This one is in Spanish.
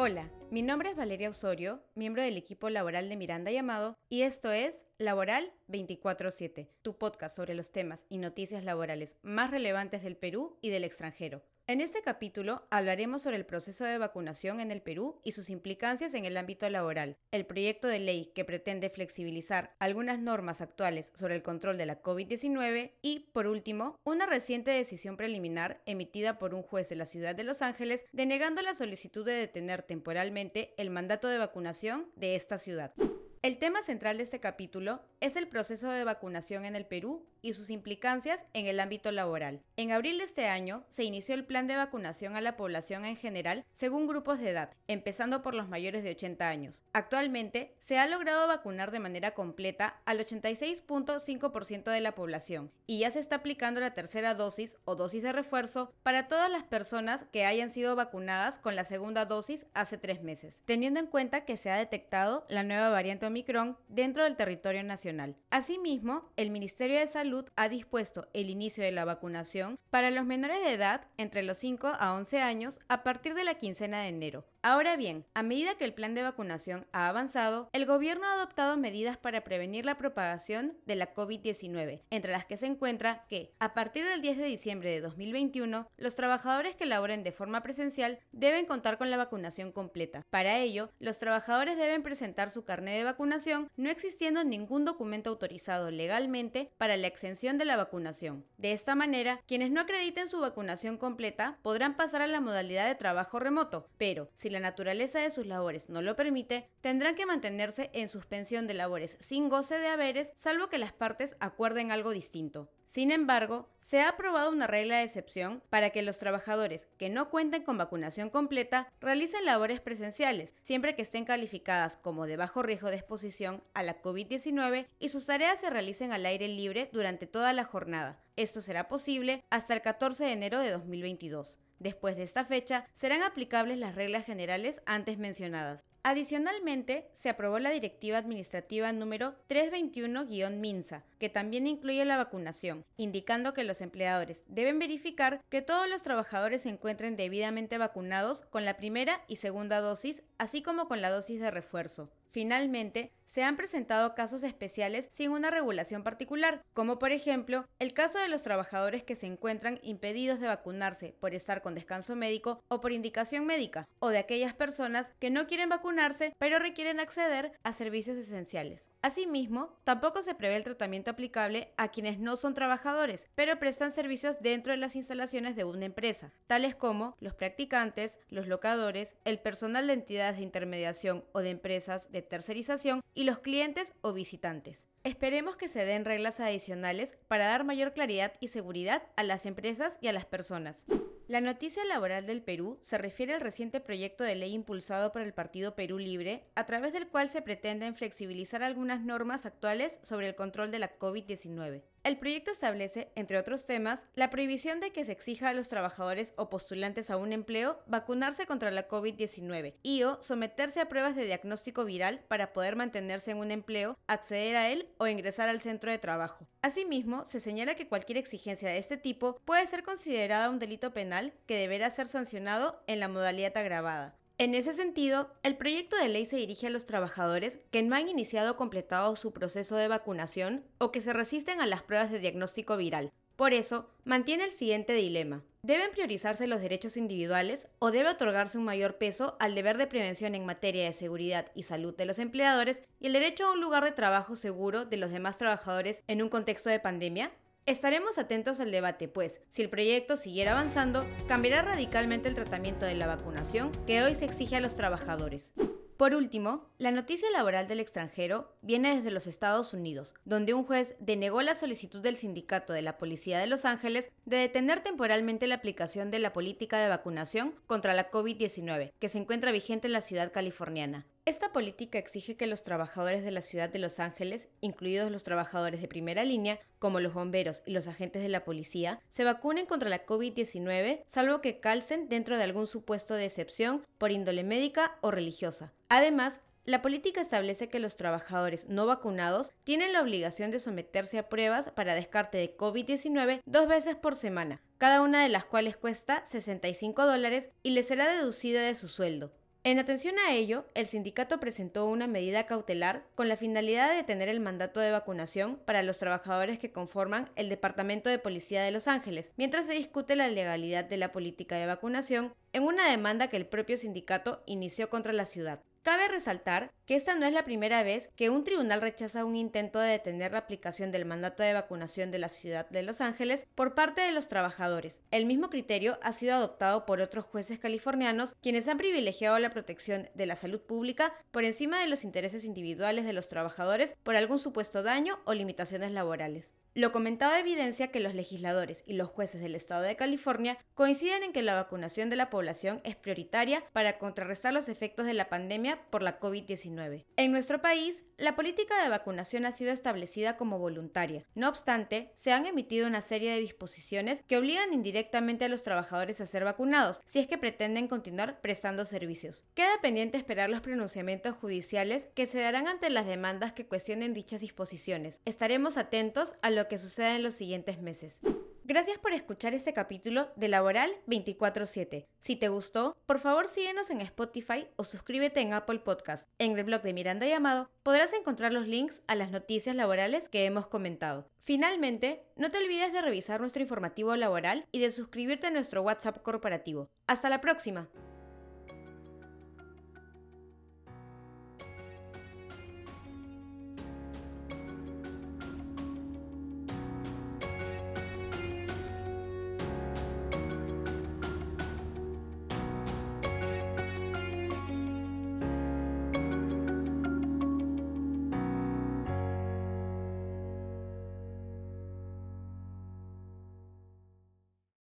Hola, mi nombre es Valeria Osorio, miembro del equipo laboral de Miranda Llamado, y esto es Laboral 24-7, tu podcast sobre los temas y noticias laborales más relevantes del Perú y del extranjero. En este capítulo hablaremos sobre el proceso de vacunación en el Perú y sus implicancias en el ámbito laboral, el proyecto de ley que pretende flexibilizar algunas normas actuales sobre el control de la COVID-19 y, por último, una reciente decisión preliminar emitida por un juez de la ciudad de Los Ángeles denegando la solicitud de detener temporalmente el mandato de vacunación de esta ciudad. El tema central de este capítulo es el proceso de vacunación en el Perú y sus implicancias en el ámbito laboral. En abril de este año se inició el plan de vacunación a la población en general según grupos de edad, empezando por los mayores de 80 años. Actualmente se ha logrado vacunar de manera completa al 86.5% de la población y ya se está aplicando la tercera dosis o dosis de refuerzo para todas las personas que hayan sido vacunadas con la segunda dosis hace tres meses, teniendo en cuenta que se ha detectado la nueva variante Omicron dentro del territorio nacional. Asimismo, el Ministerio de Salud ha dispuesto el inicio de la vacunación para los menores de edad entre los 5 a 11 años a partir de la quincena de enero. Ahora bien, a medida que el plan de vacunación ha avanzado, el gobierno ha adoptado medidas para prevenir la propagación de la COVID-19, entre las que se encuentra que, a partir del 10 de diciembre de 2021, los trabajadores que laboren de forma presencial deben contar con la vacunación completa. Para ello, los trabajadores deben presentar su carnet de vacunación no existiendo ningún documento autorizado legalmente para la exención de la vacunación. De esta manera, quienes no acrediten su vacunación completa podrán pasar a la modalidad de trabajo remoto, pero si la naturaleza de sus labores no lo permite, tendrán que mantenerse en suspensión de labores sin goce de haberes, salvo que las partes acuerden algo distinto. Sin embargo, se ha aprobado una regla de excepción para que los trabajadores que no cuenten con vacunación completa realicen labores presenciales, siempre que estén calificadas como de bajo riesgo de exposición a la COVID-19 y sus tareas se realicen al aire libre durante toda la jornada. Esto será posible hasta el 14 de enero de 2022. Después de esta fecha, serán aplicables las reglas generales antes mencionadas. Adicionalmente, se aprobó la Directiva Administrativa número 321-MINSA, que también incluye la vacunación, indicando que los empleadores deben verificar que todos los trabajadores se encuentren debidamente vacunados con la primera y segunda dosis, así como con la dosis de refuerzo. Finalmente, se han presentado casos especiales sin una regulación particular, como por ejemplo el caso de los trabajadores que se encuentran impedidos de vacunarse por estar con descanso médico o por indicación médica, o de aquellas personas que no quieren vacunarse pero requieren acceder a servicios esenciales. Asimismo, tampoco se prevé el tratamiento aplicable a quienes no son trabajadores, pero prestan servicios dentro de las instalaciones de una empresa, tales como los practicantes, los locadores, el personal de entidades de intermediación o de empresas de tercerización y los clientes o visitantes. Esperemos que se den reglas adicionales para dar mayor claridad y seguridad a las empresas y a las personas. La noticia laboral del Perú se refiere al reciente proyecto de ley impulsado por el Partido Perú Libre, a través del cual se pretenden flexibilizar algunas normas actuales sobre el control de la COVID-19. El proyecto establece, entre otros temas, la prohibición de que se exija a los trabajadores o postulantes a un empleo vacunarse contra la COVID-19 y o someterse a pruebas de diagnóstico viral para poder mantenerse en un empleo, acceder a él o ingresar al centro de trabajo. Asimismo, se señala que cualquier exigencia de este tipo puede ser considerada un delito penal que deberá ser sancionado en la modalidad agravada. En ese sentido, el proyecto de ley se dirige a los trabajadores que no han iniciado o completado su proceso de vacunación o que se resisten a las pruebas de diagnóstico viral. Por eso, mantiene el siguiente dilema. ¿Deben priorizarse los derechos individuales o debe otorgarse un mayor peso al deber de prevención en materia de seguridad y salud de los empleadores y el derecho a un lugar de trabajo seguro de los demás trabajadores en un contexto de pandemia? Estaremos atentos al debate, pues si el proyecto siguiera avanzando, cambiará radicalmente el tratamiento de la vacunación que hoy se exige a los trabajadores. Por último, la noticia laboral del extranjero viene desde los Estados Unidos, donde un juez denegó la solicitud del sindicato de la Policía de Los Ángeles de detener temporalmente la aplicación de la política de vacunación contra la COVID-19, que se encuentra vigente en la ciudad californiana. Esta política exige que los trabajadores de la ciudad de Los Ángeles, incluidos los trabajadores de primera línea, como los bomberos y los agentes de la policía, se vacunen contra la COVID-19, salvo que calcen dentro de algún supuesto de excepción por índole médica o religiosa. Además, la política establece que los trabajadores no vacunados tienen la obligación de someterse a pruebas para descarte de COVID-19 dos veces por semana, cada una de las cuales cuesta 65 dólares y les será deducida de su sueldo. En atención a ello, el sindicato presentó una medida cautelar con la finalidad de detener el mandato de vacunación para los trabajadores que conforman el Departamento de Policía de Los Ángeles, mientras se discute la legalidad de la política de vacunación en una demanda que el propio sindicato inició contra la ciudad. Cabe resaltar que esta no es la primera vez que un tribunal rechaza un intento de detener la aplicación del mandato de vacunación de la ciudad de Los Ángeles por parte de los trabajadores. El mismo criterio ha sido adoptado por otros jueces californianos quienes han privilegiado la protección de la salud pública por encima de los intereses individuales de los trabajadores por algún supuesto daño o limitaciones laborales. Lo comentado evidencia que los legisladores y los jueces del estado de California coinciden en que la vacunación de la población es prioritaria para contrarrestar los efectos de la pandemia por la COVID-19. En nuestro país, la política de vacunación ha sido establecida como voluntaria. No obstante, se han emitido una serie de disposiciones que obligan indirectamente a los trabajadores a ser vacunados si es que pretenden continuar prestando servicios. Queda pendiente esperar los pronunciamientos judiciales que se darán ante las demandas que cuestionen dichas disposiciones. Estaremos atentos a que suceda en los siguientes meses. Gracias por escuchar este capítulo de Laboral 24/7. Si te gustó, por favor síguenos en Spotify o suscríbete en Apple Podcast. En el blog de Miranda Llamado podrás encontrar los links a las noticias laborales que hemos comentado. Finalmente, no te olvides de revisar nuestro informativo laboral y de suscribirte a nuestro WhatsApp corporativo. Hasta la próxima.